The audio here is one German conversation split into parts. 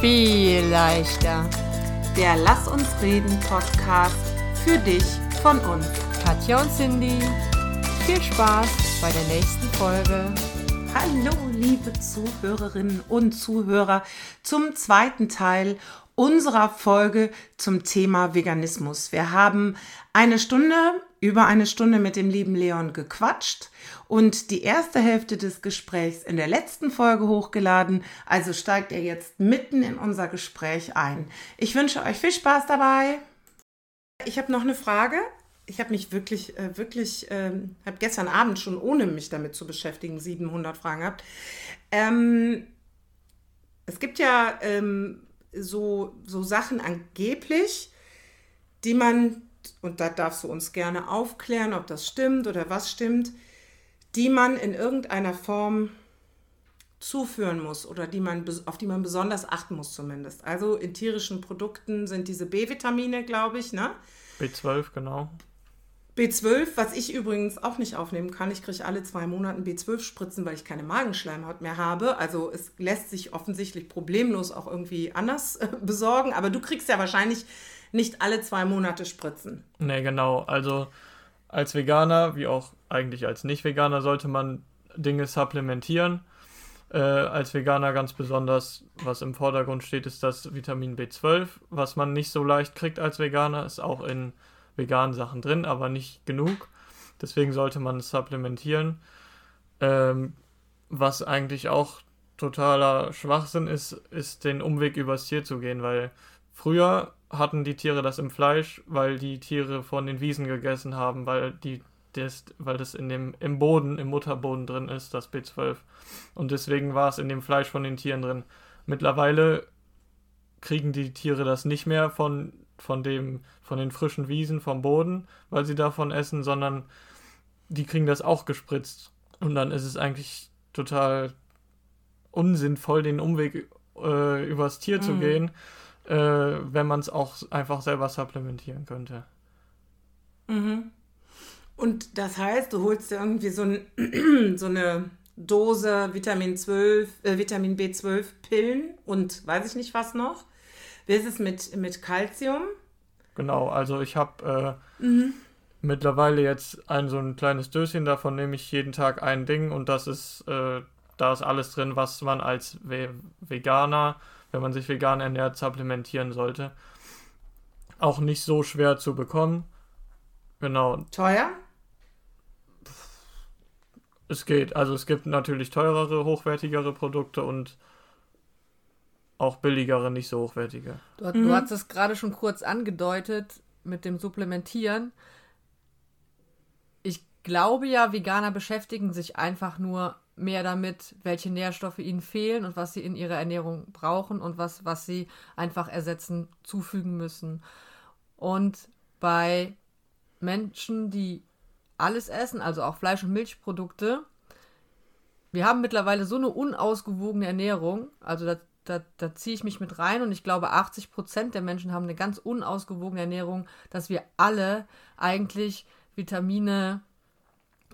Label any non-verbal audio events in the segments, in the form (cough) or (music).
viel leichter. Der Lass uns reden Podcast für dich von uns. Katja und Cindy, viel Spaß bei der nächsten Folge. Hallo, liebe Zuhörerinnen und Zuhörer, zum zweiten Teil unserer Folge zum Thema Veganismus. Wir haben eine Stunde, über eine Stunde mit dem lieben Leon gequatscht und die erste Hälfte des Gesprächs in der letzten Folge hochgeladen. Also steigt er jetzt mitten in unser Gespräch ein. Ich wünsche euch viel Spaß dabei. Ich habe noch eine Frage. Ich habe mich wirklich, äh, wirklich, ähm, habe gestern Abend schon, ohne mich damit zu beschäftigen, 700 Fragen gehabt. Ähm, es gibt ja ähm, so, so Sachen angeblich, die man, und da darfst du uns gerne aufklären, ob das stimmt oder was stimmt, die man in irgendeiner Form zuführen muss oder die man, auf die man besonders achten muss zumindest. Also in tierischen Produkten sind diese B-Vitamine, glaube ich, ne? B12, genau. B12, was ich übrigens auch nicht aufnehmen kann. Ich kriege alle zwei Monate B12 Spritzen, weil ich keine Magenschleimhaut mehr habe. Also es lässt sich offensichtlich problemlos auch irgendwie anders äh, besorgen. Aber du kriegst ja wahrscheinlich nicht alle zwei Monate Spritzen. Nee, genau. Also als Veganer, wie auch eigentlich als Nicht-Veganer, sollte man Dinge supplementieren. Äh, als Veganer ganz besonders, was im Vordergrund steht, ist das Vitamin B12, was man nicht so leicht kriegt als Veganer, ist auch in veganen Sachen drin, aber nicht genug. Deswegen sollte man es supplementieren. Ähm, was eigentlich auch totaler Schwachsinn ist, ist den Umweg übers Tier zu gehen, weil früher hatten die Tiere das im Fleisch, weil die Tiere von den Wiesen gegessen haben, weil die das, weil das in dem im Boden, im Mutterboden drin ist, das B12. Und deswegen war es in dem Fleisch von den Tieren drin. Mittlerweile kriegen die Tiere das nicht mehr von von dem, von den frischen Wiesen vom Boden, weil sie davon essen, sondern die kriegen das auch gespritzt. Und dann ist es eigentlich total unsinnvoll, den Umweg äh, übers Tier mhm. zu gehen, äh, wenn man es auch einfach selber supplementieren könnte. Mhm. Und das heißt, du holst dir irgendwie so, ein, (clears throat) so eine Dose Vitamin 12, äh, Vitamin B12 Pillen und weiß ich nicht was noch. Wie ist es mit, mit Calcium? Genau, also ich habe äh, mhm. mittlerweile jetzt ein so ein kleines Döschen, davon nehme ich jeden Tag ein Ding und das ist, äh, da ist alles drin, was man als Ve Veganer, wenn man sich vegan ernährt, supplementieren sollte. Auch nicht so schwer zu bekommen. Genau. Teuer? Es geht. Also es gibt natürlich teurere, hochwertigere Produkte und auch billigere, nicht so hochwertige. Du, mhm. du hast es gerade schon kurz angedeutet mit dem Supplementieren. Ich glaube ja, Veganer beschäftigen sich einfach nur mehr damit, welche Nährstoffe ihnen fehlen und was sie in ihrer Ernährung brauchen und was, was sie einfach ersetzen, zufügen müssen. Und bei Menschen, die alles essen, also auch Fleisch- und Milchprodukte, wir haben mittlerweile so eine unausgewogene Ernährung, also da, da, da ziehe ich mich mit rein und ich glaube, 80 Prozent der Menschen haben eine ganz unausgewogene Ernährung, dass wir alle eigentlich Vitamine,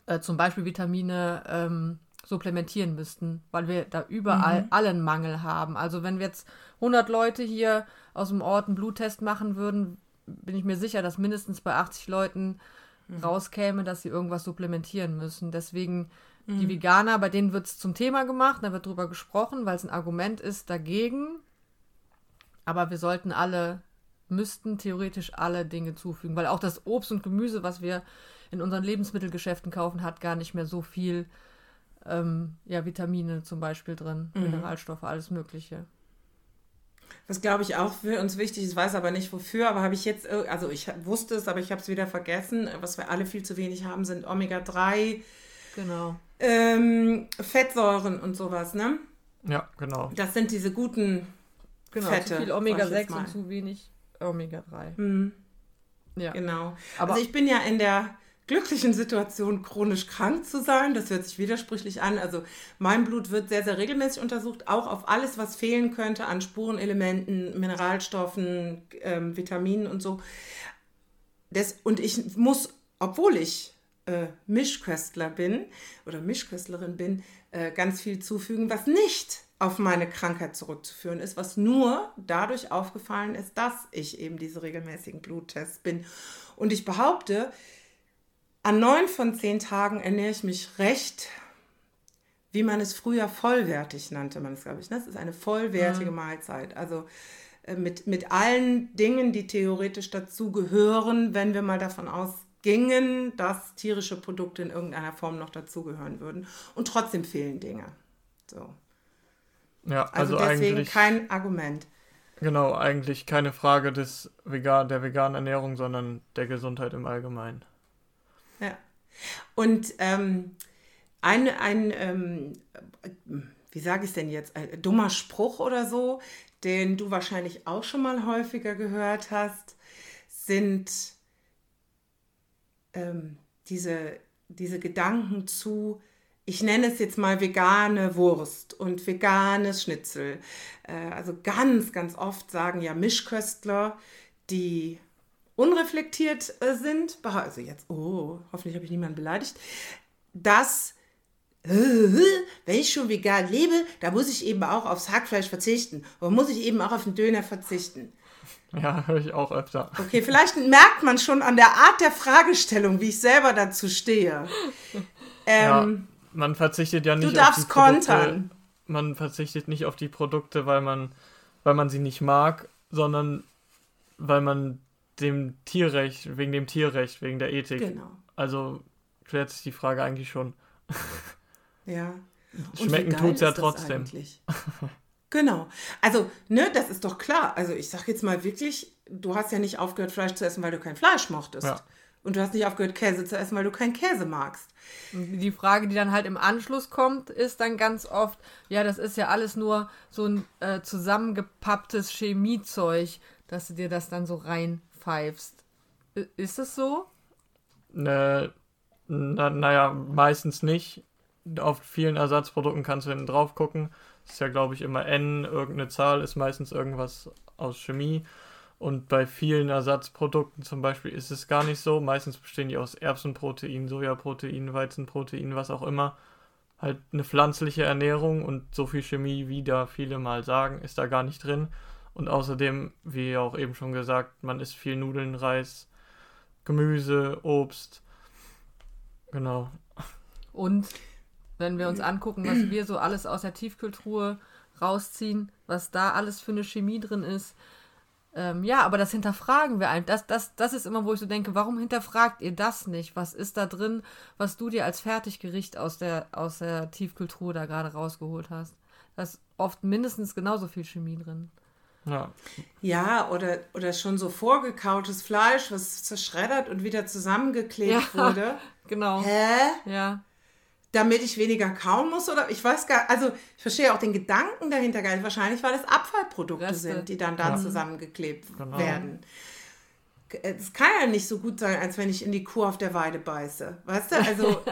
äh, zum Beispiel Vitamine, ähm, supplementieren müssten, weil wir da überall mhm. allen Mangel haben. Also wenn wir jetzt 100 Leute hier aus dem Ort einen Bluttest machen würden, bin ich mir sicher, dass mindestens bei 80 Leuten mhm. rauskäme, dass sie irgendwas supplementieren müssen. Deswegen Mhm. Die Veganer, bei denen wird es zum Thema gemacht, da wird drüber gesprochen, weil es ein Argument ist dagegen. Aber wir sollten alle, müssten theoretisch alle Dinge zufügen, weil auch das Obst und Gemüse, was wir in unseren Lebensmittelgeschäften kaufen, hat gar nicht mehr so viel ähm, ja, Vitamine zum Beispiel drin, mhm. Mineralstoffe, alles Mögliche. Was glaube ich auch für uns wichtig ist, weiß aber nicht wofür, aber habe ich jetzt, also ich wusste es, aber ich habe es wieder vergessen. Was wir alle viel zu wenig haben, sind Omega-3. Genau ähm, Fettsäuren und sowas, ne? Ja, genau. Das sind diese guten genau, Fette. Zu viel Omega-6 und zu wenig Omega-3. Mhm. Ja. Genau. Aber also ich bin ja in der glücklichen Situation, chronisch krank zu sein. Das hört sich widersprüchlich an. Also mein Blut wird sehr, sehr regelmäßig untersucht, auch auf alles, was fehlen könnte an Spurenelementen, Mineralstoffen, ähm, Vitaminen und so. Das, und ich muss, obwohl ich äh, Mischköstler bin oder Mischköstlerin bin, äh, ganz viel zufügen, was nicht auf meine Krankheit zurückzuführen ist, was nur dadurch aufgefallen ist, dass ich eben diese regelmäßigen Bluttests bin. Und ich behaupte, an neun von zehn Tagen ernähre ich mich recht, wie man es früher vollwertig nannte, man es, glaube ich. Ne? Das ist eine vollwertige mhm. Mahlzeit. Also äh, mit, mit allen Dingen, die theoretisch dazu gehören, wenn wir mal davon ausgingen, dass tierische Produkte in irgendeiner Form noch dazugehören würden. Und trotzdem fehlen Dinge. So. Ja, also, also deswegen kein Argument. Genau, eigentlich keine Frage des vegan, der veganen Ernährung, sondern der Gesundheit im Allgemeinen. Ja. Und ähm, ein, ein ähm, wie sage ich es denn jetzt, ein dummer Spruch oder so, den du wahrscheinlich auch schon mal häufiger gehört hast, sind ähm, diese, diese Gedanken zu, ich nenne es jetzt mal vegane Wurst und veganes Schnitzel. Äh, also ganz, ganz oft sagen ja Mischköstler, die unreflektiert äh, sind, also jetzt, oh, hoffentlich habe ich niemanden beleidigt, dass wenn ich schon vegan lebe, da muss ich eben auch aufs Hackfleisch verzichten. Oder muss ich eben auch auf den Döner verzichten. Ja, höre ich auch öfter. Okay, vielleicht merkt man schon an der Art der Fragestellung, wie ich selber dazu stehe. Ähm, ja, man verzichtet ja nicht du darfst auf die Produkte. Kontern. Man verzichtet nicht auf die Produkte, weil man, weil man sie nicht mag, sondern weil man dem Tierrecht, wegen dem Tierrecht, wegen der Ethik. Genau. Also klärt sich die Frage eigentlich schon. (laughs) Ja. Schmecken tut es ja trotzdem. (laughs) genau. Also, ne, das ist doch klar. Also, ich sag jetzt mal wirklich, du hast ja nicht aufgehört, Fleisch zu essen, weil du kein Fleisch mochtest. Ja. Und du hast nicht aufgehört, Käse zu essen, weil du keinen Käse magst. Die Frage, die dann halt im Anschluss kommt, ist dann ganz oft, ja, das ist ja alles nur so ein äh, zusammengepapptes Chemiezeug, dass du dir das dann so reinpfeifst. Ist es so? Ne, na, naja, meistens nicht auf vielen Ersatzprodukten kannst du hinten drauf gucken. Das ist ja, glaube ich, immer N, irgendeine Zahl ist meistens irgendwas aus Chemie. Und bei vielen Ersatzprodukten zum Beispiel ist es gar nicht so. Meistens bestehen die aus Erbsenprotein, Sojaprotein, Weizenprotein, was auch immer. Halt eine pflanzliche Ernährung und so viel Chemie, wie da viele mal sagen, ist da gar nicht drin. Und außerdem, wie auch eben schon gesagt, man isst viel Nudeln, Reis, Gemüse, Obst. Genau. Und wenn wir uns angucken, was wir so alles aus der Tiefkühltruhe rausziehen, was da alles für eine Chemie drin ist. Ähm, ja, aber das hinterfragen wir einfach. Das, das, das ist immer, wo ich so denke, warum hinterfragt ihr das nicht? Was ist da drin, was du dir als Fertiggericht aus der, aus der Tiefkühltruhe da gerade rausgeholt hast? Da ist oft mindestens genauso viel Chemie drin. Ja. Ja, oder, oder schon so vorgekautes Fleisch, was zerschreddert und wieder zusammengeklebt ja, wurde. (laughs) Genau. Hä? Ja damit ich weniger kauen muss oder ich weiß gar, also ich verstehe auch den Gedanken dahinter gar nicht. Wahrscheinlich, weil es Abfallprodukte Reste. sind, die dann da ja. zusammengeklebt genau. werden. Es kann ja nicht so gut sein, als wenn ich in die Kuh auf der Weide beiße. Weißt du? Also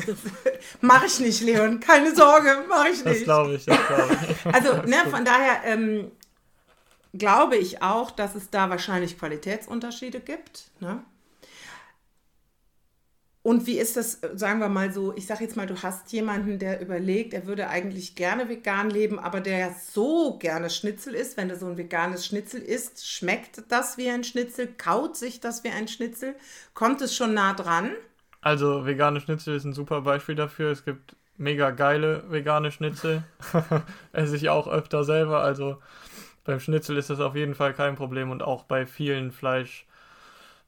(laughs) mache ich nicht, Leon. Keine Sorge, mache ich nicht. Das glaube ich, das glaube ich. Also, ne, von daher ähm, glaube ich auch, dass es da wahrscheinlich Qualitätsunterschiede gibt. Ne? Und wie ist das, sagen wir mal so, ich sage jetzt mal, du hast jemanden, der überlegt, er würde eigentlich gerne vegan leben, aber der so gerne Schnitzel isst. Wenn er so ein veganes Schnitzel isst, schmeckt das wie ein Schnitzel? Kaut sich das wie ein Schnitzel? Kommt es schon nah dran? Also vegane Schnitzel ist ein super Beispiel dafür. Es gibt mega geile vegane Schnitzel. (laughs) Esse ich auch öfter selber. Also beim Schnitzel ist das auf jeden Fall kein Problem und auch bei vielen Fleisch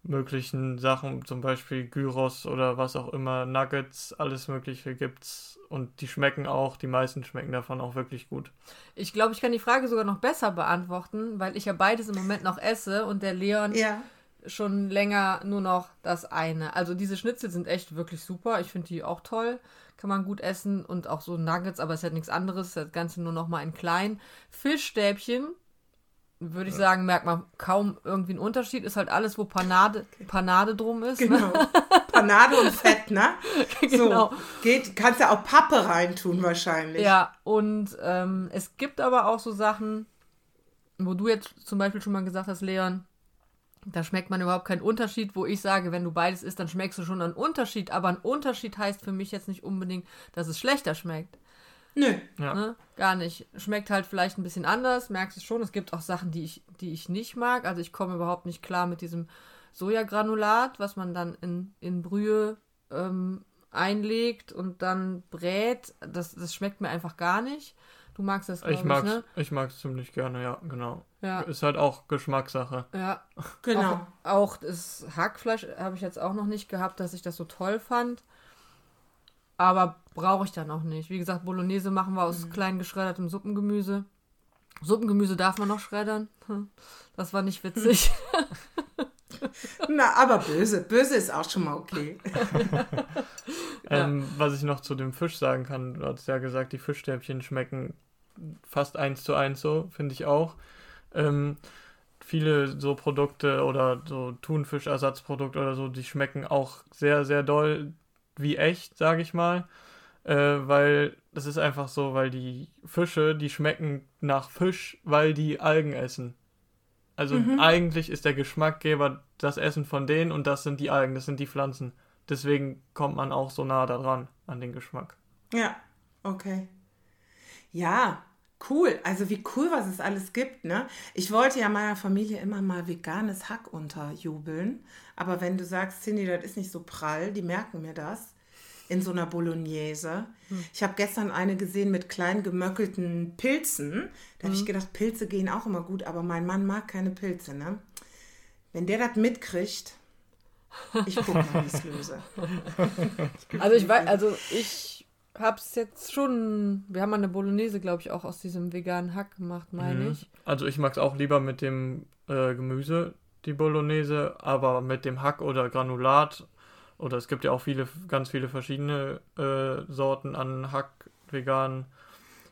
möglichen Sachen, zum Beispiel Gyros oder was auch immer, Nuggets, alles Mögliche gibt's und die schmecken auch, die meisten schmecken davon auch wirklich gut. Ich glaube, ich kann die Frage sogar noch besser beantworten, weil ich ja beides im Moment noch esse und der Leon ja. schon länger nur noch das eine. Also diese Schnitzel sind echt wirklich super, ich finde die auch toll, kann man gut essen und auch so Nuggets, aber es ist halt nichts anderes, das Ganze nur noch mal in klein. Fischstäbchen würde ich sagen, merkt man kaum irgendwie einen Unterschied. Ist halt alles, wo Panade, Panade drum ist. Ne? Genau. Ne? Panade und Fett, ne? (laughs) genau. So, geht, kannst ja auch Pappe reintun wahrscheinlich. Ja, und ähm, es gibt aber auch so Sachen, wo du jetzt zum Beispiel schon mal gesagt hast, Leon, da schmeckt man überhaupt keinen Unterschied, wo ich sage, wenn du beides isst, dann schmeckst du schon einen Unterschied. Aber ein Unterschied heißt für mich jetzt nicht unbedingt, dass es schlechter schmeckt. Nö. Ja. Ne? Gar nicht. Schmeckt halt vielleicht ein bisschen anders, merkst du schon. Es gibt auch Sachen, die ich, die ich nicht mag. Also ich komme überhaupt nicht klar mit diesem Sojagranulat, was man dann in, in Brühe ähm, einlegt und dann brät. Das, das schmeckt mir einfach gar nicht. Du magst das, Ich ich, mag's, ne? ich mag's ziemlich gerne, ja, genau. Ja. Ist halt auch Geschmackssache. Ja, Genau. Auch, auch das Hackfleisch habe ich jetzt auch noch nicht gehabt, dass ich das so toll fand. Aber brauche ich dann auch nicht. Wie gesagt, Bolognese machen wir aus klein geschreddertem Suppengemüse. Suppengemüse darf man noch schreddern. (laughs) Das war nicht witzig. (laughs) Na, aber böse. Böse ist auch schon mal okay. (laughs) Ähm, was ich noch zu dem Fisch sagen kann, du hast ja gesagt, die Fischstäbchen schmecken fast eins zu eins so, finde ich auch. Ähm, viele so Produkte oder so Thunfischersatzprodukte oder so, die schmecken auch sehr, sehr doll wie echt, sage ich mal. Äh, weil das ist einfach so, weil die Fische, die schmecken nach Fisch, weil die Algen essen. Also eigentlich ist der Geschmackgeber das Essen von denen und das sind die Algen, das sind die Pflanzen. Deswegen kommt man auch so nah daran an den Geschmack. Ja, okay. Ja, cool. Also wie cool, was es alles gibt, ne? Ich wollte ja meiner Familie immer mal veganes Hack unterjubeln. Aber wenn du sagst, Cindy, das ist nicht so prall, die merken mir das. In so einer Bolognese. Ich habe gestern eine gesehen mit klein gemöckelten Pilzen. Da habe ich gedacht, Pilze gehen auch immer gut, aber mein Mann mag keine Pilze, ne? Wenn der das mitkriegt, ich guck mal, wie ich es löse. (laughs) Also ich weiß, also ich hab's jetzt schon. Wir haben mal eine Bolognese, glaube ich, auch aus diesem veganen Hack gemacht, meine Mhm. ich. Also ich mag es auch lieber mit dem äh, Gemüse, die Bolognese, aber mit dem Hack oder Granulat. Oder es gibt ja auch viele, ganz viele verschiedene äh, Sorten an Hack, vegan,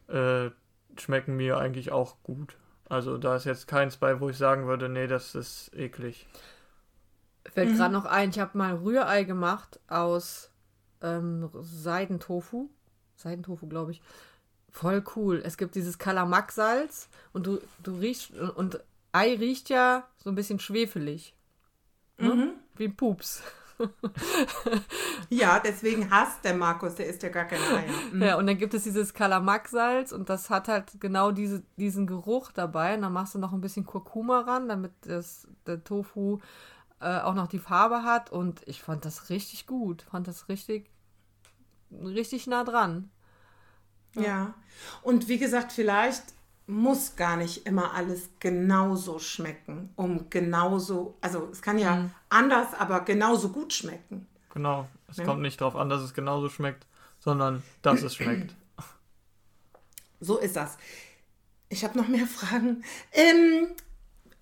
äh, schmecken mir eigentlich auch gut. Also da ist jetzt keins bei, wo ich sagen würde, nee, das ist eklig. Fällt gerade noch ein, ich habe mal Rührei gemacht aus ähm, Seidentofu. Seidentofu, glaube ich. Voll cool. Es gibt dieses Kalamak-Salz und du, du riechst und Ei riecht ja so ein bisschen schwefelig. Ne? Wie ein Pups. Ja, deswegen hasst der Markus, der isst ja gar keine Eier. Mhm. Ja, und dann gibt es dieses Kalamak-Salz und das hat halt genau diese, diesen Geruch dabei. Und dann machst du noch ein bisschen Kurkuma ran, damit das, der Tofu äh, auch noch die Farbe hat. Und ich fand das richtig gut. Fand das richtig, richtig nah dran. Ja. Und wie gesagt, vielleicht muss gar nicht immer alles genauso schmecken, um genauso, also es kann ja anders, aber genauso gut schmecken. Genau. Es Ja. kommt nicht darauf an, dass es genauso schmeckt, sondern dass es schmeckt. So ist das. Ich habe noch mehr Fragen. Ähm,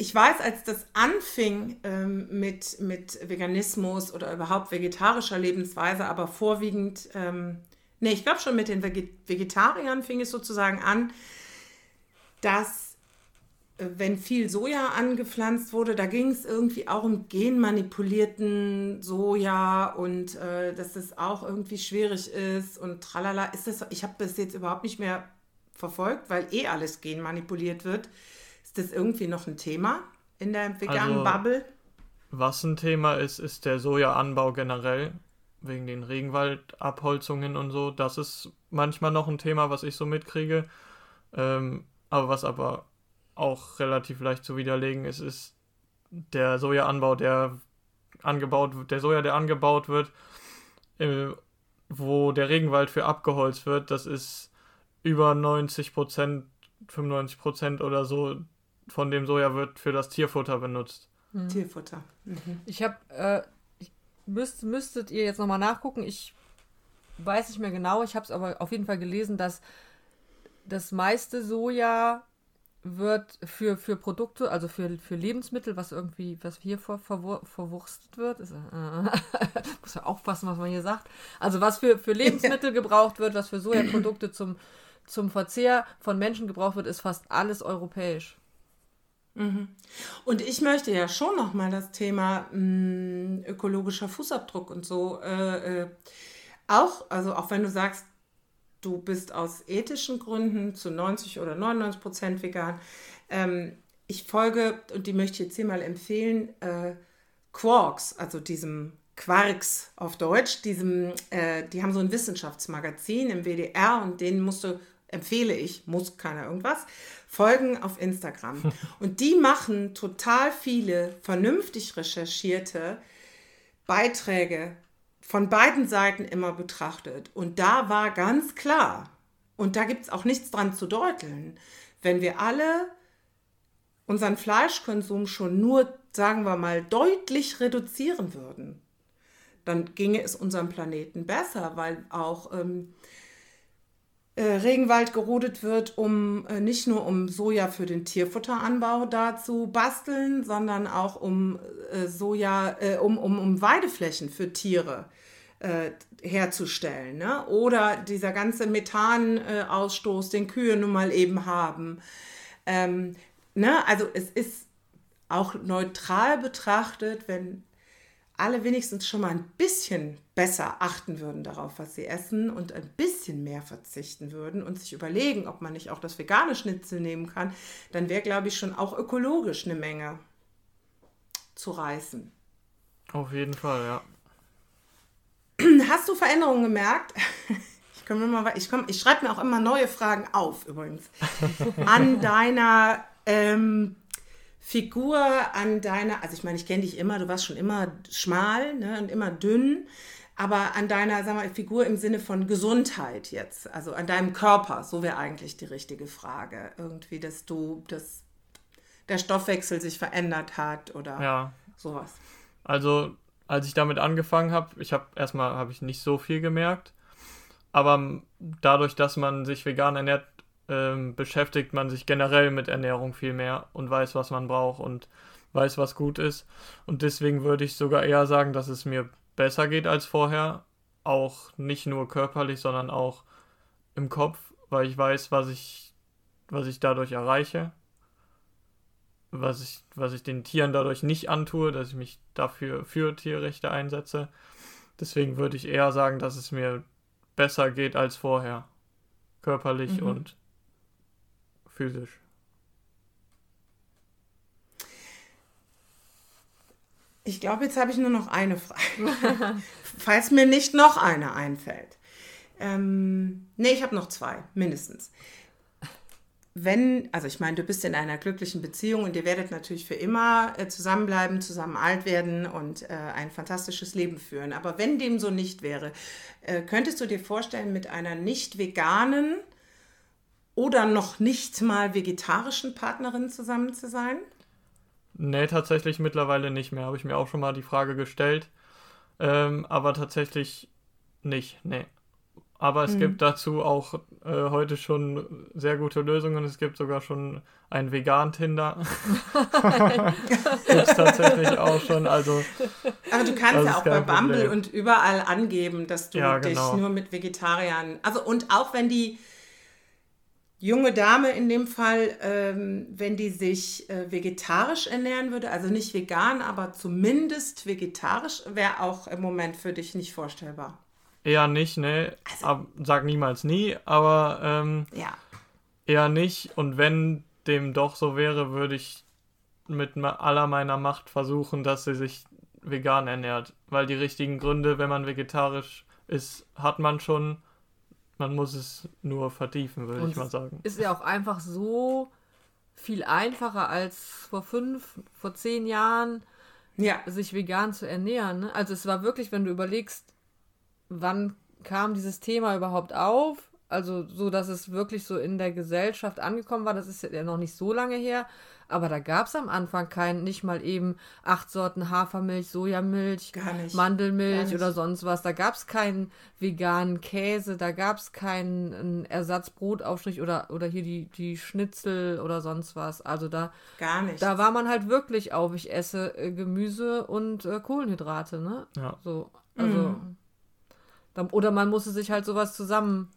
ich weiß, als das anfing ähm, mit, mit Veganismus oder überhaupt vegetarischer Lebensweise, aber vorwiegend, ähm, nee, ich glaube schon mit den Vege Vegetariern fing es sozusagen an, dass äh, wenn viel Soja angepflanzt wurde, da ging es irgendwie auch um genmanipulierten Soja und äh, dass das auch irgendwie schwierig ist und tralala. Ist das, ich habe das jetzt überhaupt nicht mehr verfolgt, weil eh alles genmanipuliert wird. Ist das irgendwie noch ein Thema in der veganen Also- Bubble? Was ein Thema ist, ist der Sojaanbau generell, wegen den Regenwaldabholzungen und so. Das ist manchmal noch ein Thema, was ich so mitkriege. Ähm, aber was aber auch relativ leicht zu widerlegen ist, ist der Sojaanbau, der angebaut wird, der Soja, der angebaut wird, äh, wo der Regenwald für abgeholzt wird, das ist über 90 Prozent, 95 Prozent oder so von dem Soja wird für das Tierfutter benutzt. Tierfutter. Mhm. Ich habe, äh, müsst, müsstet ihr jetzt nochmal nachgucken. Ich weiß nicht mehr genau. Ich habe es aber auf jeden Fall gelesen, dass das meiste Soja wird für, für Produkte, also für, für Lebensmittel, was irgendwie, was hier vor, verwur, verwurstet wird, ist, äh, (laughs) muss ja aufpassen, was man hier sagt. Also was für, für Lebensmittel (laughs) gebraucht wird, was für Sojaprodukte zum, zum Verzehr von Menschen gebraucht wird, ist fast alles europäisch. Und ich möchte ja schon noch mal das Thema mh, ökologischer Fußabdruck und so äh, äh, auch, also auch wenn du sagst, du bist aus ethischen Gründen zu 90 oder 99 Prozent vegan. Ähm, ich folge, und die möchte ich jetzt hier mal empfehlen, äh, Quarks, also diesem Quarks auf Deutsch, diesem, äh, die haben so ein Wissenschaftsmagazin im WDR und den musst du, empfehle ich, muss keiner irgendwas, folgen auf Instagram. (laughs) Und die machen total viele vernünftig recherchierte Beiträge von beiden Seiten immer betrachtet. Und da war ganz klar, und da gibt es auch nichts dran zu deuteln, wenn wir alle unseren Fleischkonsum schon nur, sagen wir mal, deutlich reduzieren würden, dann ginge es unserem Planeten besser, weil auch ähm, äh, Regenwald gerodet wird, um äh, nicht nur um Soja für den Tierfutteranbau da zu basteln, sondern auch um äh, Soja, äh, um, um, um Weideflächen für Tiere äh, herzustellen. Ne? Oder dieser ganze Methanausstoß, den Kühe nun mal eben haben. Ähm, ne? Also es ist auch neutral betrachtet, wenn alle wenigstens schon mal ein bisschen besser achten würden darauf, was sie essen und ein bisschen mehr verzichten würden und sich überlegen, ob man nicht auch das vegane Schnitzel nehmen kann, dann wäre, glaube ich, schon auch ökologisch eine Menge zu reißen. Auf jeden Fall, ja. Hast du Veränderungen gemerkt? (laughs) Ich, ich, ich schreibe mir auch immer neue Fragen auf, übrigens. (laughs) An deiner ähm, Figur an deiner, also ich meine, ich kenne dich immer, du warst schon immer schmal ne, und immer dünn, aber an deiner sag mal, Figur im Sinne von Gesundheit jetzt, also an deinem Körper, so wäre eigentlich die richtige Frage. Irgendwie, dass du, dass der Stoffwechsel sich verändert hat oder ja. sowas. Also, als ich damit angefangen habe, ich habe erstmal habe ich nicht so viel gemerkt, aber dadurch, dass man sich vegan ernährt, ähm, beschäftigt man sich generell mit Ernährung viel mehr und weiß, was man braucht und weiß, was gut ist. Und deswegen würde ich sogar eher sagen, dass es mir besser geht als vorher. Auch nicht nur körperlich, sondern auch im Kopf, weil ich weiß, was ich, was ich dadurch erreiche. Was ich, was ich den Tieren dadurch nicht antue, dass ich mich dafür für Tierrechte einsetze. Deswegen würde ich eher sagen, dass es mir besser geht als vorher. Körperlich mhm. und physisch? Ich glaube, jetzt habe ich nur noch eine Frage. (laughs) Falls mir nicht noch eine einfällt. Ähm, nee, ich habe noch zwei, mindestens. Wenn, also ich meine, du bist in einer glücklichen Beziehung und ihr werdet natürlich für immer äh, zusammenbleiben, zusammen alt werden und äh, ein fantastisches Leben führen. Aber wenn dem so nicht wäre, äh, könntest du dir vorstellen, mit einer nicht veganen oder noch nicht mal vegetarischen Partnerin zusammen zu sein? Nee, tatsächlich mittlerweile nicht mehr. Habe ich mir auch schon mal die Frage gestellt. Ähm, aber tatsächlich nicht, nee. Aber es hm. gibt dazu auch äh, heute schon sehr gute Lösungen. Es gibt sogar schon ein Vegan-Tinder. (laughs) gibt es tatsächlich auch schon. Also, Aber du kannst ja auch bei Bumble Problem. und überall angeben, dass du ja, genau. dich nur mit Vegetariern. Also und auch wenn die junge Dame in dem Fall, ähm, wenn die sich äh, vegetarisch ernähren würde, also nicht vegan, aber zumindest vegetarisch, wäre auch im Moment für dich nicht vorstellbar. Eher nicht, ne? Also, Ab, sag niemals nie, aber ähm, ja. eher nicht. Und wenn dem doch so wäre, würde ich mit aller meiner Macht versuchen, dass sie sich vegan ernährt. Weil die richtigen Gründe, wenn man vegetarisch ist, hat man schon. Man muss es nur vertiefen, würde ich mal sagen. Ist ja auch einfach so viel einfacher als vor fünf, vor zehn Jahren, ja. sich vegan zu ernähren. Ne? Also es war wirklich, wenn du überlegst, wann kam dieses Thema überhaupt auf? Also so, dass es wirklich so in der Gesellschaft angekommen war, das ist ja noch nicht so lange her. Aber da gab es am Anfang kein, nicht mal eben acht Sorten Hafermilch, Sojamilch, Mandelmilch oder sonst was. Da gab es keinen veganen Käse, da gab es keinen Ersatzbrotaufstrich oder, oder hier die, die Schnitzel oder sonst was. Also da, Gar nicht. da war man halt wirklich auf, ich esse äh, Gemüse und äh, Kohlenhydrate, ne? Ja. So, also. Mhm. Dann, oder man musste sich halt sowas zusammen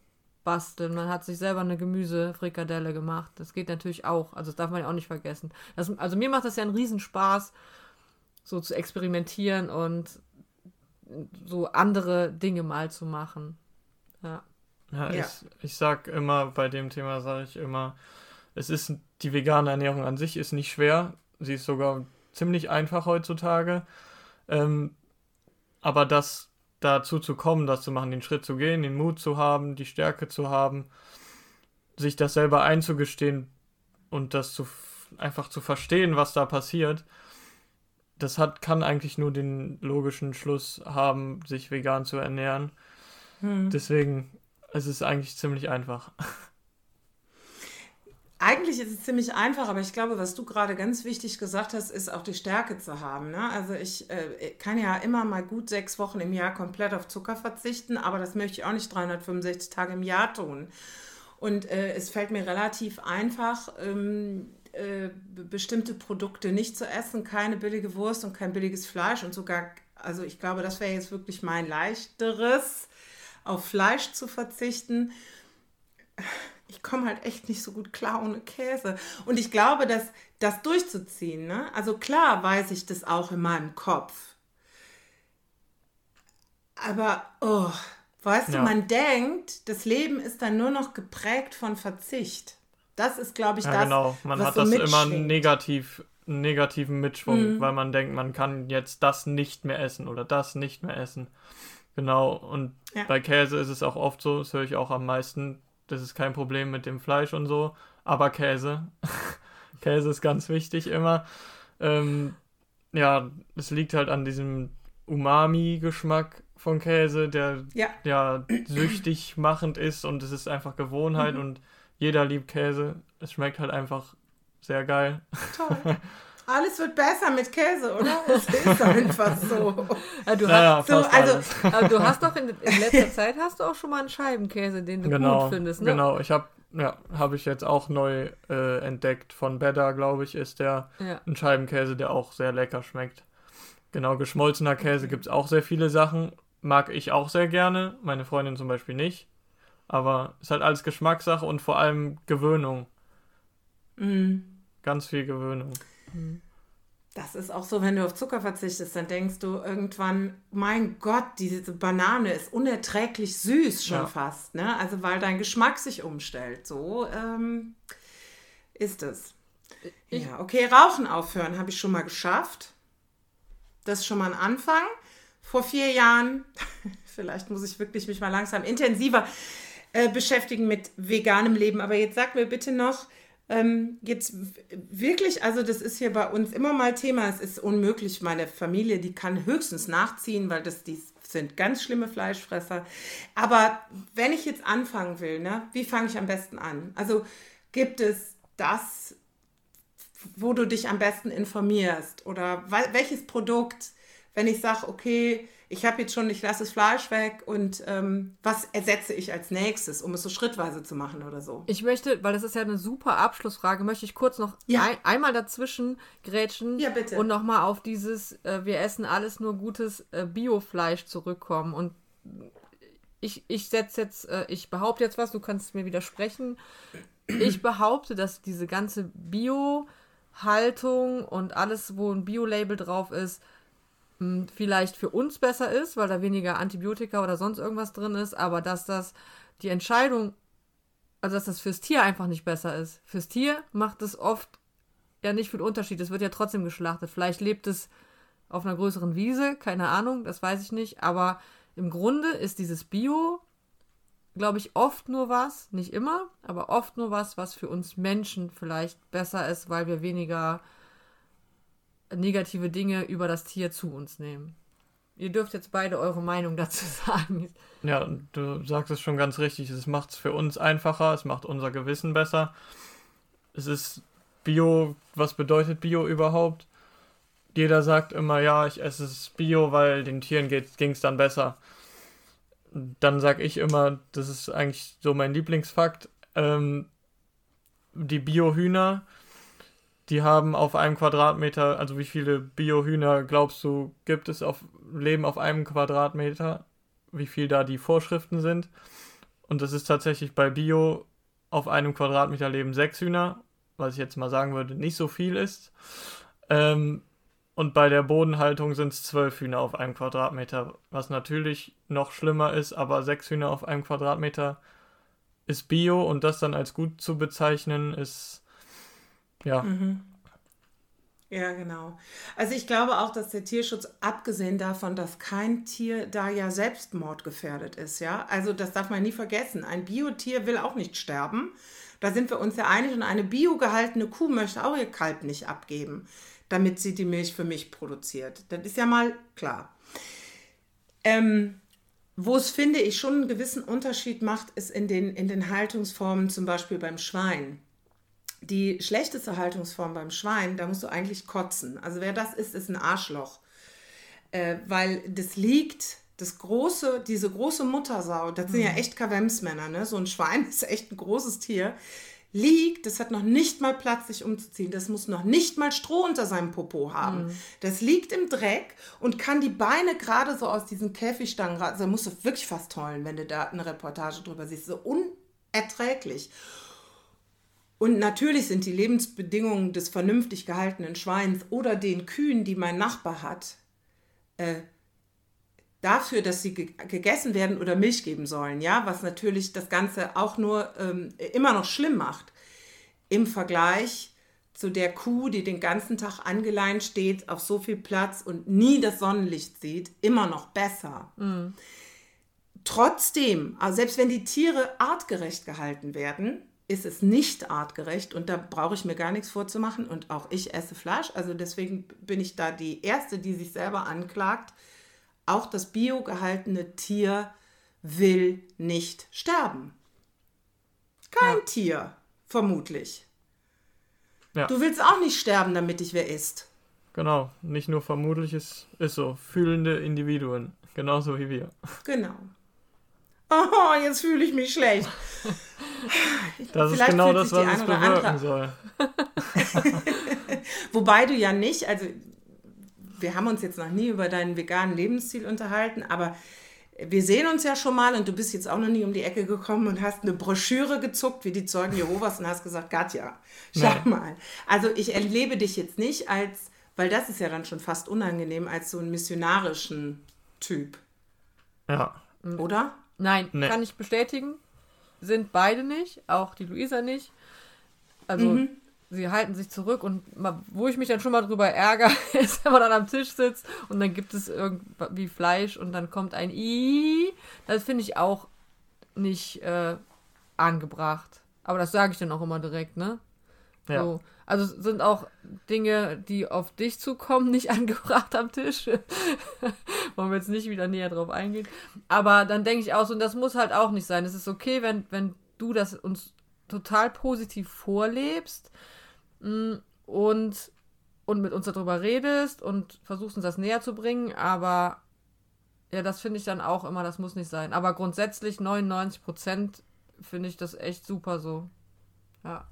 basteln. Man hat sich selber eine Gemüsefrikadelle gemacht. Das geht natürlich auch. Also das darf man ja auch nicht vergessen. Das, also mir macht das ja einen Riesenspaß, so zu experimentieren und so andere Dinge mal zu machen. Ja. Ja, ja. Ich, ich sag immer, bei dem Thema sage ich immer, es ist, die vegane Ernährung an sich ist nicht schwer. Sie ist sogar ziemlich einfach heutzutage. Ähm, aber das dazu zu kommen, das zu machen, den Schritt zu gehen, den Mut zu haben, die Stärke zu haben, sich das selber einzugestehen und das zu einfach zu verstehen, was da passiert, das hat, kann eigentlich nur den logischen Schluss haben, sich vegan zu ernähren. Hm. Deswegen, es ist eigentlich ziemlich einfach. (laughs) Eigentlich ist es ziemlich einfach, aber ich glaube, was du gerade ganz wichtig gesagt hast, ist auch die Stärke zu haben. Ne? Also ich äh, kann ja immer mal gut sechs Wochen im Jahr komplett auf Zucker verzichten, aber das möchte ich auch nicht 365 Tage im Jahr tun. Und äh, es fällt mir relativ einfach, ähm, äh, bestimmte Produkte nicht zu essen, keine billige Wurst und kein billiges Fleisch und sogar, also ich glaube, das wäre jetzt wirklich mein leichteres, auf Fleisch zu verzichten ich komme halt echt nicht so gut klar ohne Käse. Und ich glaube, dass das durchzuziehen, ne? also klar weiß ich das auch in meinem Kopf. Aber, oh, weißt ja. du, man denkt, das Leben ist dann nur noch geprägt von Verzicht. Das ist, glaube ich, ja, das. Genau, man hat so das immer negativ, einen negativen Mitschwung, mhm. weil man denkt, man kann jetzt das nicht mehr essen oder das nicht mehr essen. Genau, und ja. bei Käse ist es auch oft so, das höre ich auch am meisten, das ist kein Problem mit dem Fleisch und so, aber Käse. (laughs) Käse ist ganz wichtig immer. Ähm, ja, es liegt halt an diesem Umami-Geschmack von Käse, der ja. ja süchtig machend ist und es ist einfach Gewohnheit mhm. und jeder liebt Käse. Es schmeckt halt einfach sehr geil. Toll. (laughs) Alles wird besser mit Käse, oder? Es ist einfach so. (laughs) Ja, du, naja, hast, so, also, aber du hast doch in, in, letzter (laughs) Zeit hast du auch schon mal einen Scheibenkäse, den du genau, gut findest, ne? Genau, ich habe ja, habe ich jetzt auch neu äh, entdeckt von Bedda, glaube ich, ist der ja. ein Scheibenkäse, der auch sehr lecker schmeckt. Genau, geschmolzener Käse gibt es auch sehr viele Sachen. Mag ich auch sehr gerne, meine Freundin zum Beispiel nicht. Aber ist halt alles Geschmackssache und vor allem Gewöhnung. Mhm. Ganz viel Gewöhnung. Das ist auch so, wenn du auf Zucker verzichtest, dann denkst du irgendwann, mein Gott, diese Banane ist unerträglich süß schon ja. fast, ne? Also weil dein Geschmack sich umstellt. So ähm, ist es. Ich ja, okay, Rauchen aufhören habe ich schon mal geschafft. Das ist schon mal ein Anfang. Vor vier Jahren, (laughs) vielleicht muss ich wirklich mich mal langsam intensiver äh, beschäftigen mit veganem Leben. Aber jetzt sag mir bitte noch, ähm, jetzt wirklich, also das ist hier bei uns immer mal Thema. Es ist unmöglich. Meine Familie, die kann höchstens nachziehen, weil das die sind ganz schlimme Fleischfresser. Aber wenn ich jetzt anfangen will, ne, wie fange ich am besten an? Also gibt es das, wo du dich am besten informierst? Oder welches Produkt, wenn ich sage, okay, ich habe jetzt schon, ich lasse das Fleisch weg und ähm, was ersetze ich als nächstes, um es so schrittweise zu machen oder so? Ich möchte, weil das ist ja eine super Abschlussfrage, möchte ich kurz noch ja. ein, einmal dazwischen grätschen ja, bitte. und nochmal auf dieses, äh, wir essen alles nur gutes äh, Biofleisch zurückkommen. Und ich, ich setze jetzt, äh, ich behaupte jetzt was, du kannst mir widersprechen. Ich behaupte, dass diese ganze Bio-Haltung und alles, wo ein Bio-Label drauf ist, vielleicht für uns besser ist, weil da weniger Antibiotika oder sonst irgendwas drin ist, aber dass das die Entscheidung, also dass das fürs Tier einfach nicht besser ist. Fürs Tier macht es oft ja nicht viel Unterschied. Es wird ja trotzdem geschlachtet. Vielleicht lebt es auf einer größeren Wiese, keine Ahnung, das weiß ich nicht, aber im Grunde ist dieses Bio, glaube ich, oft nur was, nicht immer, aber oft nur was, was für uns Menschen vielleicht besser ist, weil wir weniger negative Dinge über das Tier zu uns nehmen. Ihr dürft jetzt beide eure Meinung (laughs) dazu sagen. Ja, du sagst es schon ganz richtig. Es macht es für uns einfacher, es macht unser Gewissen besser. Es ist Bio, was bedeutet Bio überhaupt? Jeder sagt immer, ja, ich esse es Bio, weil den Tieren ging es dann besser. Dann sage ich immer, das ist eigentlich so mein Lieblingsfakt, ähm, die Bio-Hühner die haben auf einem Quadratmeter, also wie viele Biohühner glaubst du, gibt es auf Leben auf einem Quadratmeter? Wie viel da die Vorschriften sind? Und das ist tatsächlich bei Bio auf einem Quadratmeter leben sechs Hühner, was ich jetzt mal sagen würde, nicht so viel ist. Ähm, und bei der Bodenhaltung sind es zwölf Hühner auf einem Quadratmeter, was natürlich noch schlimmer ist, aber sechs Hühner auf einem Quadratmeter ist Bio und das dann als gut zu bezeichnen, ist ja. Mhm. Ja, genau. Also ich glaube auch, dass der Tierschutz, abgesehen davon, dass kein Tier da ja Selbstmord gefährdet ist, ja, also das darf man nie vergessen. Ein Biotier will auch nicht sterben. Da sind wir uns ja einig und eine biogehaltene Kuh möchte auch ihr Kalb nicht abgeben, damit sie die Milch für mich produziert. Das ist ja mal klar. Ähm, wo es, finde ich, schon einen gewissen Unterschied macht, ist in den, in den Haltungsformen, zum Beispiel beim Schwein die schlechteste Haltungsform beim Schwein, da musst du eigentlich kotzen. Also wer das ist, ist ein Arschloch. Äh, weil das liegt, das große, diese große Muttersau, das sind mhm. ja echt Kavemsmänner, ne? So ein Schwein (laughs) ist echt ein großes Tier. Liegt, das hat noch nicht mal Platz, sich umzuziehen. Das muss noch nicht mal Stroh unter seinem Popo haben. Mhm. Das liegt im Dreck und kann die Beine gerade so aus diesen Käfigstangen, also musst du wirklich fast heulen, wenn du da eine Reportage drüber siehst. So unerträglich. Und natürlich sind die Lebensbedingungen des vernünftig gehaltenen Schweins oder den Kühen, die mein Nachbar hat, äh, dafür, dass sie ge gegessen werden oder Milch geben sollen, ja, was natürlich das Ganze auch nur ähm, immer noch schlimm macht. Im Vergleich zu der Kuh, die den ganzen Tag angeleint steht, auf so viel Platz und nie das Sonnenlicht sieht, immer noch besser. Mhm. Trotzdem, also selbst wenn die Tiere artgerecht gehalten werden, ist es nicht artgerecht und da brauche ich mir gar nichts vorzumachen und auch ich esse Fleisch. Also deswegen bin ich da die Erste, die sich selber anklagt. Auch das biogehaltene Tier will nicht sterben. Kein ja. Tier, vermutlich. Ja. Du willst auch nicht sterben, damit dich wer isst. Genau, nicht nur vermutlich, es ist so. Fühlende Individuen, genauso wie wir. Genau. Oh, jetzt fühle ich mich schlecht. (laughs) Das Vielleicht ist genau das, was es bewirken soll. (laughs) Wobei du ja nicht, also wir haben uns jetzt noch nie über deinen veganen Lebensstil unterhalten, aber wir sehen uns ja schon mal und du bist jetzt auch noch nie um die Ecke gekommen und hast eine Broschüre gezuckt wie die Zeugen Jehovas und hast gesagt, Katja, schau nee. mal. Also ich erlebe dich jetzt nicht als, weil das ist ja dann schon fast unangenehm, als so einen missionarischen Typ. Ja. Oder? Nein, nee. kann ich bestätigen sind beide nicht, auch die Luisa nicht. Also mhm. sie halten sich zurück und wo ich mich dann schon mal drüber ärgere, (laughs) ist, wenn man dann am Tisch sitzt und dann gibt es irgendwie Fleisch und dann kommt ein I. Das finde ich auch nicht äh, angebracht. Aber das sage ich dann auch immer direkt, ne? Ja. So. Also sind auch Dinge, die auf dich zukommen, nicht (laughs) angebracht am Tisch. (laughs) Wollen wir jetzt nicht wieder näher drauf eingehen. Aber dann denke ich auch so, und das muss halt auch nicht sein. Es ist okay, wenn, wenn du das uns total positiv vorlebst mm, und, und mit uns darüber redest und versuchst uns das näher zu bringen. Aber ja, das finde ich dann auch immer, das muss nicht sein. Aber grundsätzlich 99 Prozent finde ich das echt super so. Ja.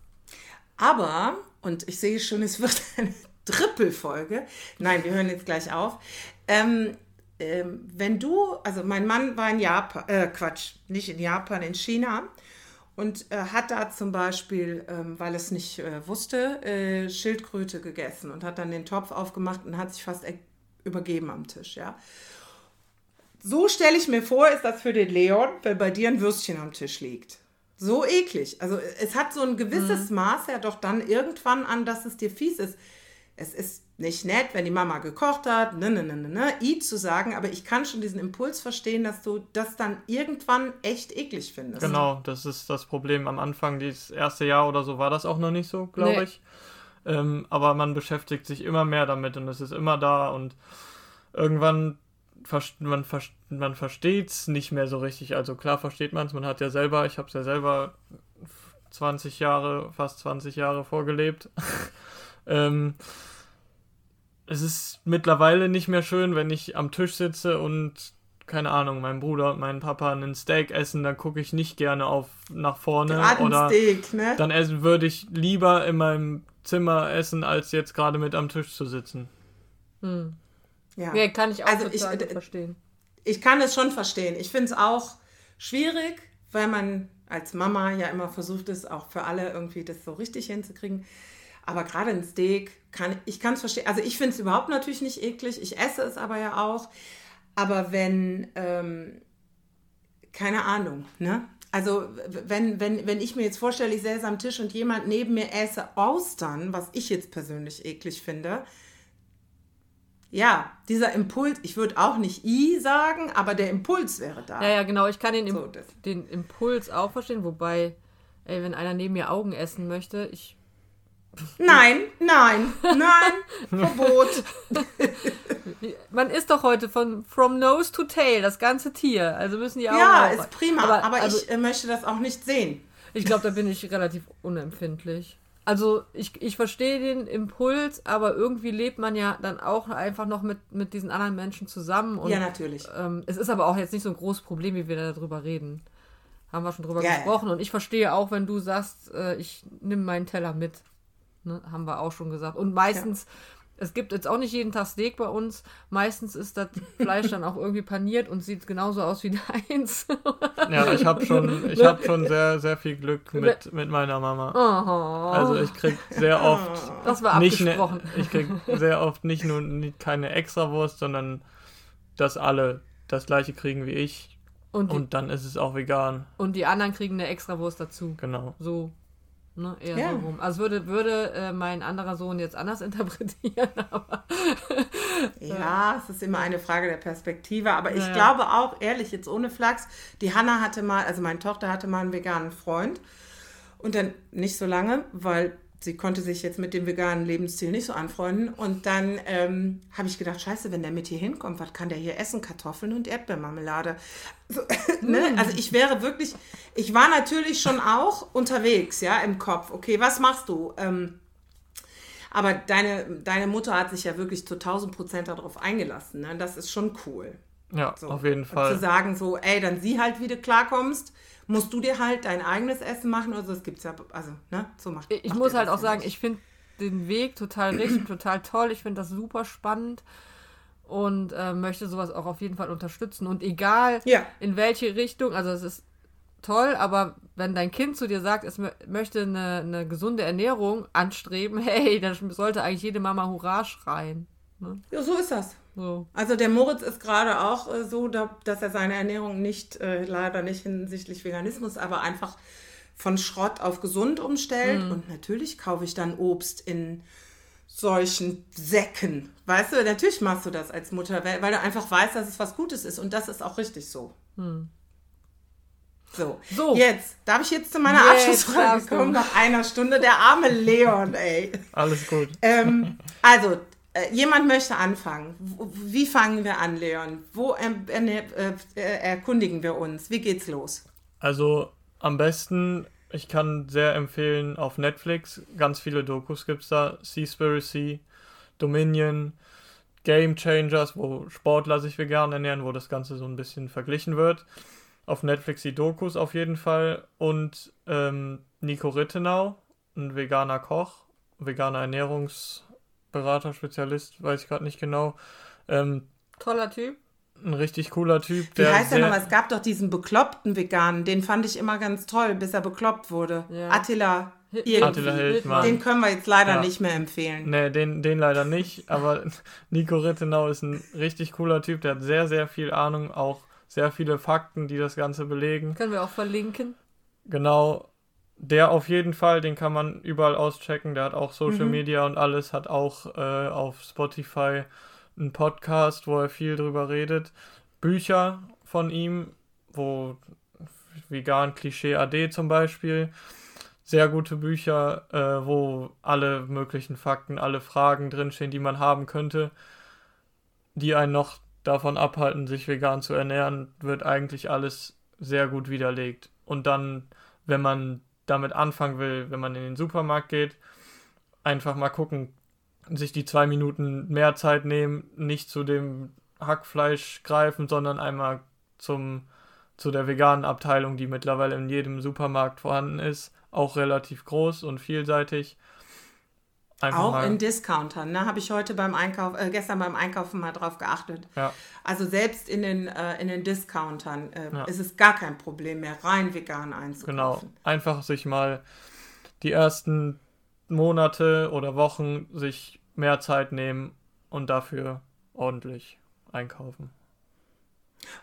Aber, und ich sehe schon, es wird (laughs) eine Trippelfolge. Nein, wir hören jetzt gleich auf. Ähm, ähm, wenn du, also mein Mann war in Japan, äh, Quatsch, nicht in Japan, in China und äh, hat da zum Beispiel, ähm, weil es nicht äh, wusste, äh, Schildkröte gegessen und hat dann den Topf aufgemacht und hat sich fast übergeben am Tisch, ja. So stelle ich mir vor, ist das für den Leon, wenn bei dir ein Würstchen am Tisch liegt. So eklig. Also es hat so ein gewisses mhm. Maß ja doch dann irgendwann an, dass es dir fies ist. Es ist nicht nett, wenn die Mama gekocht hat, ne, ne, ne, ne, ne, i zu sagen, aber ich kann schon diesen Impuls verstehen, dass du das dann irgendwann echt eklig findest. Genau, das ist das Problem. Am Anfang, das erste Jahr oder so, war das auch noch nicht so, glaube nee. ich. Ähm, aber man beschäftigt sich immer mehr damit und es ist immer da und irgendwann man, man versteht es nicht mehr so richtig. Also klar versteht man es, man hat ja selber, ich habe es ja selber 20 Jahre, fast 20 Jahre vorgelebt. (laughs) ähm, es ist mittlerweile nicht mehr schön, wenn ich am Tisch sitze und keine Ahnung, mein Bruder und mein Papa einen Steak essen, dann gucke ich nicht gerne auf nach vorne. Gerade oder Steak, ne? Dann essen, würde ich lieber in meinem Zimmer essen, als jetzt gerade mit am Tisch zu sitzen. Hm. Ja. Nee, kann ich auch also ich, verstehen. Ich kann es schon verstehen. Ich finde es auch schwierig, weil man als Mama ja immer versucht ist, auch für alle irgendwie das so richtig hinzukriegen. Aber gerade ein Steak kann ich kann es verstehen. Also ich finde es überhaupt natürlich nicht eklig. Ich esse es aber ja auch. Aber wenn ähm, keine Ahnung, ne? also wenn, wenn, wenn ich mir jetzt vorstelle, ich säße am Tisch und jemand neben mir äße Austern, was ich jetzt persönlich eklig finde, ja, dieser Impuls, ich würde auch nicht I sagen, aber der Impuls wäre da. Ja, ja, genau. Ich kann den, Im So, den Impuls auch verstehen, wobei, ey, wenn einer neben mir Augen essen möchte, ich. Nein, nein, nein, (laughs) Verbot. (laughs) Man isst doch heute von from nose to tail, das ganze Tier. Also müssen die Augen Ja, auch- ist prima, aber, also, ich äh, möchte das auch nicht sehen. Ich glaube, da bin ich relativ unempfindlich. Also ich, ich verstehe den Impuls, aber irgendwie lebt man ja dann auch einfach noch mit, mit diesen anderen Menschen zusammen. Und, ja, natürlich. ähm, es ist aber auch jetzt nicht so ein großes Problem, wie wir da darüber reden. Haben wir schon drüber Ja, ja. gesprochen. Und ich verstehe auch, wenn du sagst, äh, ich nehme meinen Teller mit. Ne? Haben wir auch schon gesagt. Und meistens, es gibt jetzt auch nicht jeden Tag Steak bei uns. Meistens ist das (laughs) Fleisch dann auch irgendwie paniert und sieht genauso aus wie (laughs) deins. Ja, ich habe schon, ich hab schon sehr, sehr viel Glück (laughs) mit, mit meiner Mama. oh, Also ich krieg sehr oft das war nicht ne, ich krieg sehr oft nicht nur nicht keine Extrawurst, sondern dass alle das gleiche kriegen wie ich Und die, und dann ist es auch vegan. Und die anderen kriegen eine extra Wurst dazu. Genau. So. Ne, eher Ja. so rum. Also würde, würde äh, mein anderer Sohn jetzt anders (laughs) interpretieren, aber Ja, es ist immer eine Frage der Perspektive, aber ich Ja, ja. glaube auch, ehrlich, jetzt ohne Flachs, die Hanna hatte mal, also meine Tochter hatte mal einen veganen Freund und dann nicht so lange, weil sie konnte sich jetzt mit dem veganen Lebensstil nicht so anfreunden und dann ähm, habe ich gedacht, scheiße, wenn der mit hier hinkommt, was kann der hier essen? Kartoffeln und Erdbeermarmelade. So, (laughs) ne? Also ich wäre wirklich, ich war natürlich schon auch unterwegs, ja, im Kopf. Okay, was machst du? Ähm, aber deine, deine Mutter hat sich ja wirklich zu 1000 Prozent darauf eingelassen. Ne? Das ist schon cool. Ja, So. auf jeden Und Zu Fall. sagen so, ey, dann sieh halt, wie du klarkommst. Musst du dir halt dein eigenes Essen machen oder so. Das gibt's ja, also, ne? So macht ich macht muss halt auch sagen, ich finde den Weg total richtig, total toll. Ich finde das super spannend und äh, möchte sowas auch auf jeden Fall unterstützen. Und egal Ja. in welche Richtung, also es ist toll, aber wenn dein Kind zu dir sagt, es mö- möchte eine, eine gesunde Ernährung anstreben, (laughs) hey, dann sollte eigentlich jede Mama Hurra schreien. Ne? Ja, so ist das. So. Also der Moritz ist gerade auch äh, so, da, dass er seine Ernährung nicht, äh, leider nicht hinsichtlich Veganismus, aber einfach von Schrott auf gesund umstellt. Mhm. Und natürlich kaufe ich dann Obst in solchen Säcken. Weißt du, natürlich machst du das als Mutter, weil, weil du einfach weißt, dass es was Gutes ist. Und das ist auch richtig so. So. Hm. So. jetzt, darf ich jetzt zu meiner Jetzt Abschlussfrage kommen? Nach einer Stunde, der arme Leon, ey. Alles gut. Ähm, also, jemand möchte anfangen. Wie fangen wir an, Leon? Wo äh, äh, erkundigen wir uns? Wie geht's los? Also am besten, ich kann sehr empfehlen auf Netflix, ganz viele Dokus gibt's da, Seaspiracy, Dominion, Game Changers, wo Sportler sich vegan ernähren, wo das Ganze so ein bisschen verglichen wird. Auf Netflix die Dokus auf jeden Fall und ähm, Nico Rittenau, ein veganer Koch, veganer Ernährungsberater, Spezialist, weiß ich gerade nicht genau. Ähm, Toller Typ. ein richtig cooler Typ. Wie heißt der nochmal? Es gab doch diesen bekloppten Veganen, den fand ich immer ganz toll, bis er bekloppt wurde. Ja. Attila. Irgendwie. Attila Hildmann. Den können wir jetzt leider Ja. nicht mehr empfehlen. Nee, den, den leider nicht, aber (laughs) Nico Rittenau ist ein richtig cooler Typ, der hat sehr, sehr viel Ahnung, auch sehr viele Fakten, die das Ganze belegen. Können wir auch verlinken. Genau, der auf jeden Fall, den kann man überall auschecken, der hat auch Social Mhm. Media und alles, hat auch äh, auf Spotify einen Podcast, wo er viel drüber redet. Bücher von ihm, wo vegan Klischee AD zum Beispiel. Sehr gute Bücher, äh, wo alle möglichen Fakten, alle Fragen drinstehen, die man haben könnte, die einen noch davon abhalten, sich vegan zu ernähren, wird eigentlich alles sehr gut widerlegt. Und dann, wenn man damit anfangen will, wenn man in den Supermarkt geht, einfach mal gucken, sich die zwei Minuten mehr Zeit nehmen, nicht zu dem Hackfleisch greifen, sondern einmal zum, zu der veganen Abteilung, die mittlerweile in jedem Supermarkt vorhanden ist, auch relativ groß und vielseitig. Einfach Auch mal, in Discountern, ne? Habe ich heute beim Einkauf, äh, gestern beim Einkaufen mal drauf geachtet. ja, Also selbst in den, äh, in den Discountern äh, Ja. ist es gar kein Problem mehr, rein vegan einzukaufen. Genau. Einfach sich mal die ersten Monate oder Wochen sich mehr Zeit nehmen und dafür ordentlich einkaufen.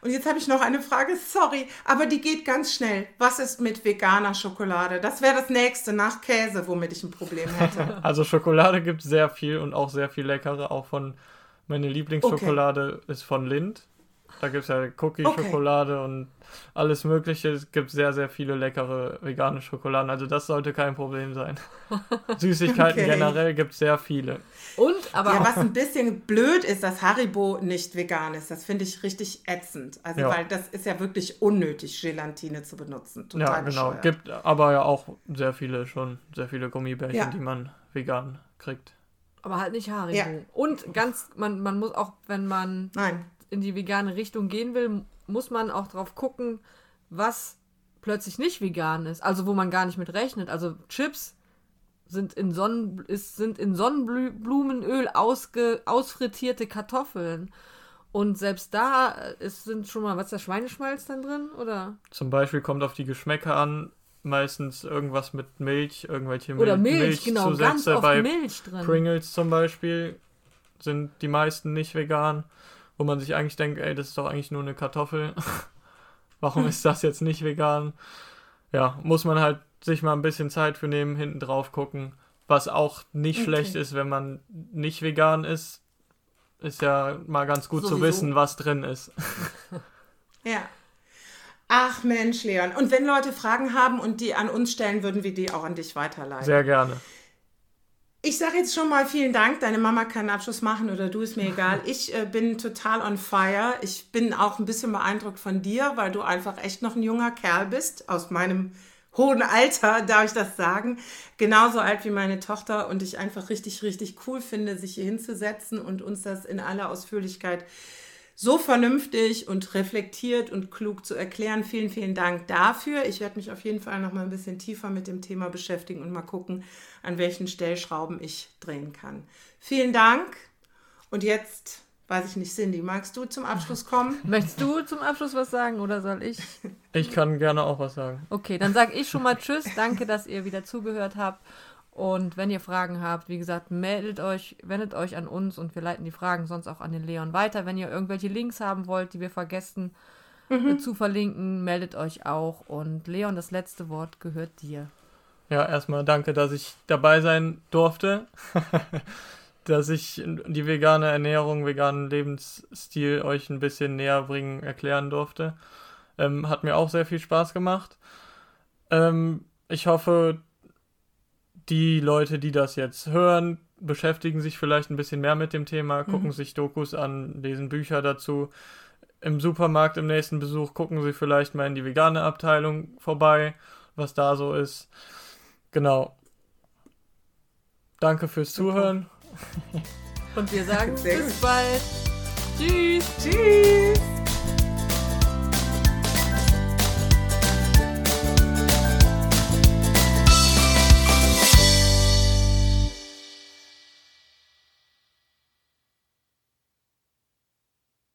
Und jetzt habe ich noch eine Frage, sorry, aber die geht ganz schnell. Was ist mit veganer Schokolade? Das wäre das nächste nach Käse, womit ich ein Problem hätte. (laughs) Also Schokolade gibt es sehr viel und auch sehr viel leckere. Auch von meine Lieblingsschokolade okay. ist von Lind. Da gibt es ja Cookie-Schokolade okay. und alles Mögliche. Es gibt sehr, sehr viele leckere vegane Schokoladen. Also das sollte kein Problem sein. (laughs) Süßigkeiten okay. generell gibt es sehr viele. Und aber ja, was ein bisschen blöd ist, dass Haribo nicht vegan ist. Das finde ich richtig ätzend. Also ja. weil das ist ja wirklich unnötig, Gelatine zu benutzen. Total ja, genau. Bescheuert. Gibt aber ja auch sehr viele schon, sehr viele Gummibärchen, ja. die man vegan kriegt. Aber halt nicht Haribo. Ja. Und ganz, man, man muss auch, wenn man Nein. In die vegane Richtung gehen will, muss man auch drauf gucken, was plötzlich nicht vegan ist. Also wo man gar nicht mit rechnet. Also Chips sind in, Sonnen, ist, sind in Sonnenblumenöl ausge, ausfrittierte Kartoffeln. Und selbst da ist, sind schon mal, was ist der Schweineschmalz dann drin? Oder? Zum Beispiel kommt auf die Geschmäcker an, meistens irgendwas mit Milch, irgendwelche Oder Milch, Milch genau, ganz oft bei Milch drin. Pringles zum Beispiel sind die meisten nicht vegan wo man sich eigentlich denkt, ey, das ist doch eigentlich nur eine Kartoffel. (laughs) Warum ist das jetzt nicht vegan? Ja, muss man halt sich mal ein bisschen Zeit für nehmen, hinten drauf gucken. Was auch nicht okay. schlecht ist, wenn man nicht vegan ist, ist ja mal ganz gut Sowieso. zu wissen, was drin ist. (laughs) ja. Ach Mensch, Leon. Und wenn Leute Fragen haben und die an uns stellen, würden wir die auch an dich weiterleiten. Sehr gerne. Ich sage jetzt schon mal vielen Dank. Deine Mama kann einen Abschluss machen oder du, ist mir egal. Ich äh, bin total on fire. Ich bin auch ein bisschen beeindruckt von dir, weil du einfach echt noch ein junger Kerl bist. Aus meinem hohen Alter (laughs) darf ich das sagen. Genauso alt wie meine Tochter und ich einfach richtig, richtig cool finde, sich hier hinzusetzen und uns das in aller Ausführlichkeit so vernünftig und reflektiert und klug zu erklären. Vielen, vielen Dank dafür. Ich werde mich auf jeden Fall noch mal ein bisschen tiefer mit dem Thema beschäftigen und mal gucken, an welchen Stellschrauben ich drehen kann. Vielen Dank. Und jetzt weiß ich nicht, Cindy, magst du zum Abschluss kommen? (laughs) Möchtest du zum Abschluss was sagen oder soll ich? Ich kann gerne auch was sagen. Okay, dann sage ich schon mal Tschüss. Danke, dass ihr wieder zugehört habt. Und wenn ihr Fragen habt, wie gesagt, meldet euch, wendet euch an uns und wir leiten die Fragen sonst auch an den Leon weiter. Wenn ihr irgendwelche Links haben wollt, die wir vergessen mhm. zu verlinken, meldet euch auch. Und Leon, das letzte Wort gehört dir. Ja, erstmal danke, dass ich dabei sein durfte. (laughs) dass ich die vegane Ernährung, veganen Lebensstil euch ein bisschen näher bringen, erklären durfte. Ähm, hat mir auch sehr viel Spaß gemacht. Ähm, ich hoffe, die Leute, die das jetzt hören, beschäftigen sich vielleicht ein bisschen mehr mit dem Thema, mhm. gucken mhm. sich Dokus an, lesen Bücher dazu. Im Supermarkt im nächsten Besuch gucken sie vielleicht mal in die vegane Abteilung vorbei, was da so ist. Genau. Danke fürs Super. Zuhören. Und wir sagen bis bald. Tschüss. Tschüss.